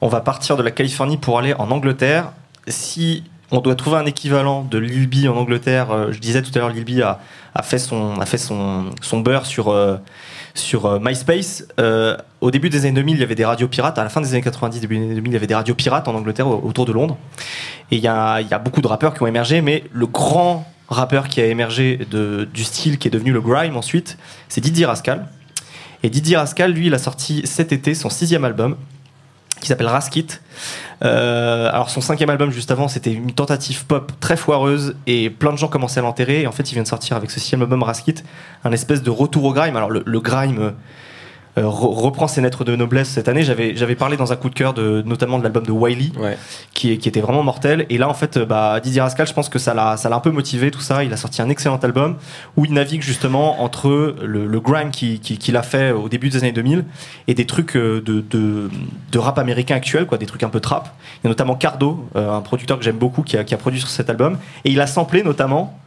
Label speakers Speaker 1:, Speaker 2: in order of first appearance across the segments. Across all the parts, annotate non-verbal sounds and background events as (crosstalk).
Speaker 1: On va partir de la Californie pour aller en Angleterre. Si on doit trouver un équivalent de Lil B en Angleterre, euh, je disais tout à l'heure, Lil B a, a fait son, a fait son, son beurre sur, euh, sur euh, MySpace. Au début des années 2000, il y avait des radios pirates. À la fin des années 90, début des années 2000, il y avait des radios pirates en Angleterre au- autour de Londres. Et il y a, beaucoup de rappeurs qui ont émergé, mais le grand rappeur qui a émergé du style qui est devenu le grime ensuite, c'est Didier Rascal. Et Didier Rascal, lui, il a sorti cet été son sixième album qui s'appelle Raskit. Euh, alors son cinquième album juste avant, c'était une tentative pop très foireuse et plein de gens commençaient à l'enterrer. Et en fait, il vient de sortir avec ce sixième album Raskit un espèce de retour au grime. Alors le, grime euh, reprend ses lettres de noblesse cette année. J'avais j'avais parlé dans un coup de cœur de notamment de l'album de Wiley
Speaker 2: Ouais.
Speaker 1: qui, qui était vraiment mortel. Et là, en fait, euh, bah, Didier Rascal, je pense que ça l'a, ça l'a un peu motivé, tout ça. Il a sorti un excellent album où il navigue justement entre le, le grime qui- qui- qu'il a fait au début des années 2000 et des trucs euh, de, de, de rap américain actuel, quoi, des trucs un peu trap. Il y a notamment Cardo, euh, un producteur que j'aime beaucoup, qui a, qui a produit sur cet album. Et il a samplé notamment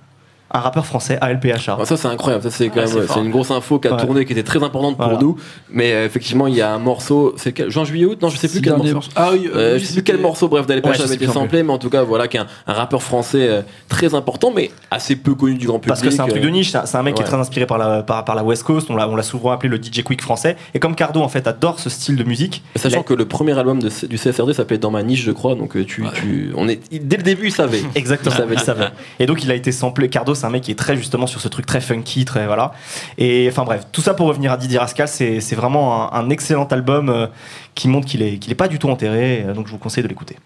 Speaker 1: un rappeur français, ALPHA.
Speaker 2: Ça c'est incroyable, ça c'est quand
Speaker 1: Ah,
Speaker 2: même
Speaker 1: c'est
Speaker 2: une grosse info qui a
Speaker 1: Ouais.
Speaker 2: tourné, qui était très importante pour
Speaker 1: Voilà.
Speaker 2: nous. Mais euh, effectivement il y a un morceau, c'est quel- juin juillet août, non je sais plus quel morceau.
Speaker 3: morceaux. Ah oui,
Speaker 2: Euh,
Speaker 3: euh,
Speaker 2: je sais plus quel morceau, bref, d'Alep
Speaker 1: Ouais,
Speaker 2: avait été samplé, mais en tout cas, voilà, qu'un un rappeur français euh, très important, mais assez peu connu du grand public.
Speaker 1: Parce que c'est un truc
Speaker 2: euh,
Speaker 1: de niche, c'est un- mec qui est très inspiré par la, par, par la West Coast, on l'a, on l'a souvent appelé le DJ Quick français. Et comme Cardo en fait adore ce style de musique,
Speaker 2: Sachant que le premier album de, du CSRD s'appelait Dans ma niche, je crois, donc euh, tu, tu, on est, dès le début, il savait. (laughs)
Speaker 1: Exactement,
Speaker 2: Il savait.
Speaker 1: il savait. Et donc il a été samplé. Cardo, c'est un mec qui est très justement sur ce truc très funky, très voilà. Et enfin bref, tout ça pour revenir à Didier Rascal, c'est vraiment un, un excellent album euh, qui montre qu'il est qu'il est pas du tout enterré. euh, Donc je vous conseille de l'écouter.